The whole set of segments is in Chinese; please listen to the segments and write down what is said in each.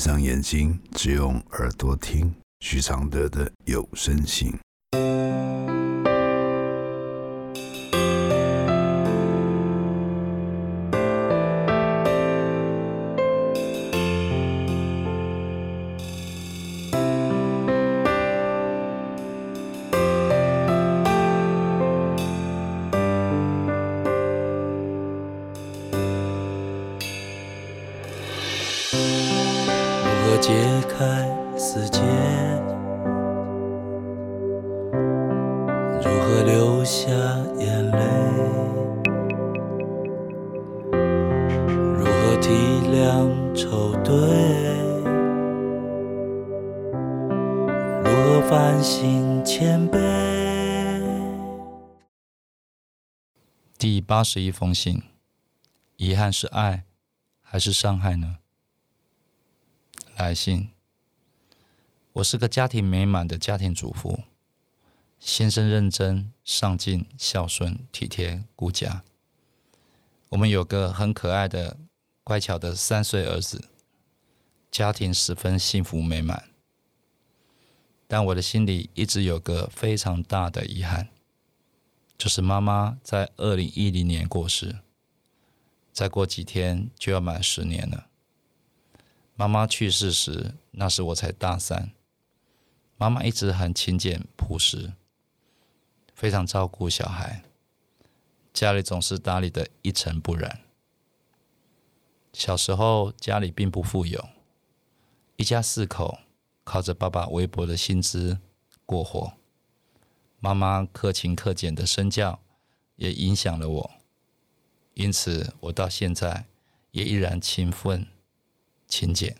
闭上眼睛，只用耳朵听徐常德的有声信。解开死结？如何流下眼泪？如何体谅愁对？如何反省谦卑？第八十一封信：遗憾是爱还是伤害呢？来信：我是个家庭美满的家庭主妇，先生认真、上进、孝顺、体贴、顾家。我们有个很可爱的、乖巧的三岁儿子，家庭十分幸福美满。但我的心里一直有个非常大的遗憾，就是妈妈在二零一零年过世，再过几天就要满十年了。妈妈去世时，那时我才大三。妈妈一直很勤俭朴实，非常照顾小孩，家里总是打理的一尘不染。小时候家里并不富有，一家四口靠着爸爸微薄的薪资过活。妈妈克勤克俭的身教也影响了我，因此我到现在也依然勤奋。勤俭，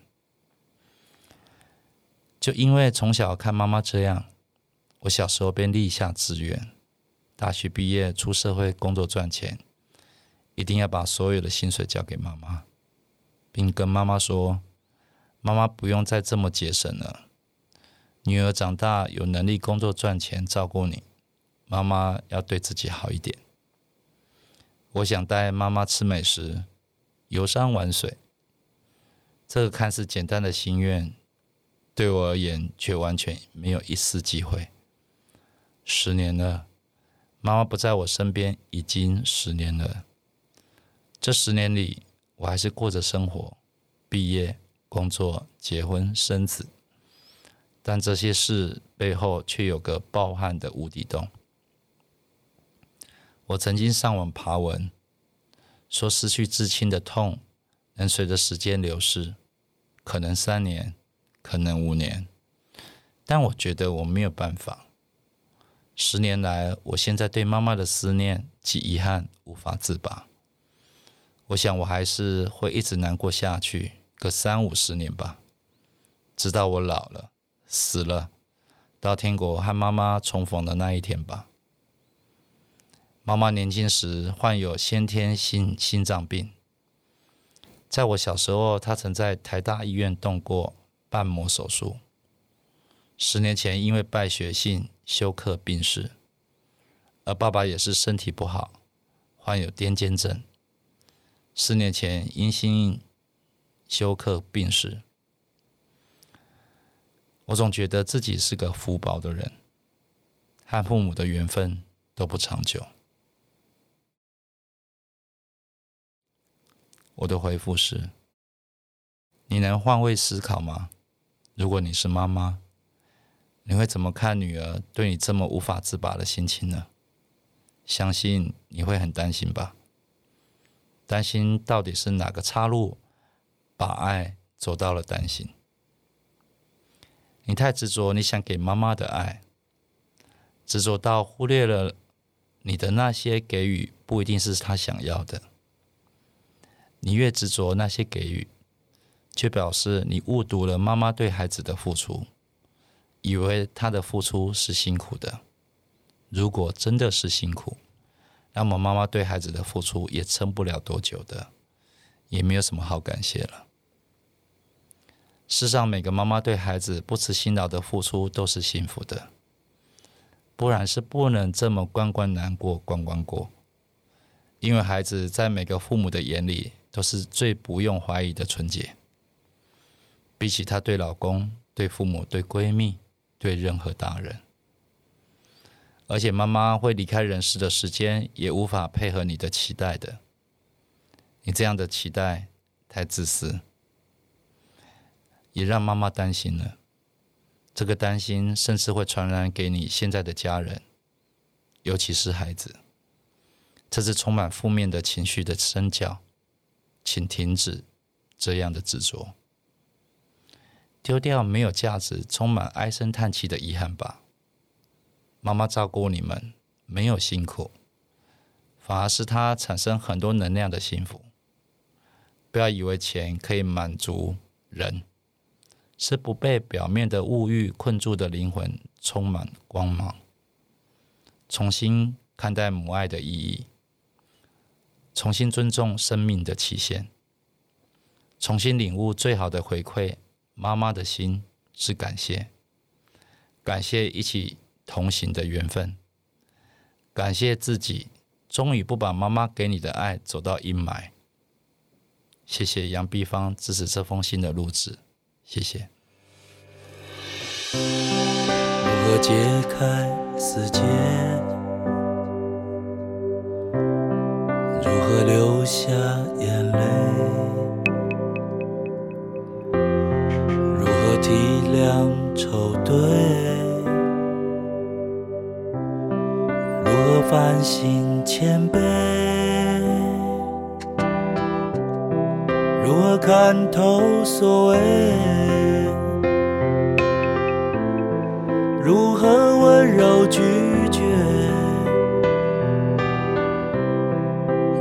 就因为从小看妈妈这样，我小时候便立下志愿：大学毕业出社会工作赚钱，一定要把所有的薪水交给妈妈，并跟妈妈说：“妈妈不用再这么节省了，女儿长大有能力工作赚钱照顾你，妈妈要对自己好一点。”我想带妈妈吃美食，游山玩水。这个看似简单的心愿，对我而言却完全没有一丝机会。十年了，妈妈不在我身边已经十年了。这十年里，我还是过着生活，毕业、工作、结婚、生子，但这些事背后却有个暴汗的无底洞。我曾经上网爬文，说失去至亲的痛能随着时间流逝。可能三年，可能五年，但我觉得我没有办法。十年来，我现在对妈妈的思念及遗憾无法自拔。我想我还是会一直难过下去，个三五十年吧，直到我老了、死了，到天国和妈妈重逢的那一天吧。妈妈年轻时患有先天性心脏病。在我小时候，他曾在台大医院动过瓣膜手术。十年前，因为败血性休克病逝，而爸爸也是身体不好，患有癫痫症。四年前，因心休克病逝。我总觉得自己是个福薄的人，和父母的缘分都不长久。我的回复是：你能换位思考吗？如果你是妈妈，你会怎么看女儿对你这么无法自拔的心情呢？相信你会很担心吧？担心到底是哪个岔路把爱走到了担心？你太执着你想给妈妈的爱，执着到忽略了你的那些给予不一定是她想要的。你越执着那些给予，却表示你误读了妈妈对孩子的付出，以为她的付出是辛苦的。如果真的是辛苦，那么妈妈对孩子的付出也撑不了多久的，也没有什么好感谢了。世上每个妈妈对孩子不辞辛劳的付出都是幸福的，不然是不能这么关关难过关关过。因为孩子在每个父母的眼里。都是最不用怀疑的纯洁。比起她对老公、对父母、对闺蜜、对任何大人。而且妈妈会离开人世的时间，也无法配合你的期待的。你这样的期待太自私，也让妈妈担心了。这个担心甚至会传染给你现在的家人，尤其是孩子。这是充满负面的情绪的身教，请停止这样的执着，丢掉没有价值、充满唉声叹气的遗憾吧。妈妈照顾你们没有辛苦，反而是她产生很多能量的幸福。不要以为钱可以满足人，是不被表面的物欲困住的灵魂充满光芒。重新看待母爱的意义，重新尊重生命的期限，重新领悟最好的回馈。妈妈的心是感谢，感谢一起。同行的缘分，感谢自己，终于不把妈妈给你的爱走到阴霾。谢谢杨碧芳支持这封信的录制，谢谢。如何解开死结？如何流下眼泪？如何体谅愁对？如何反省谦卑，如何看透所谓？如何温柔拒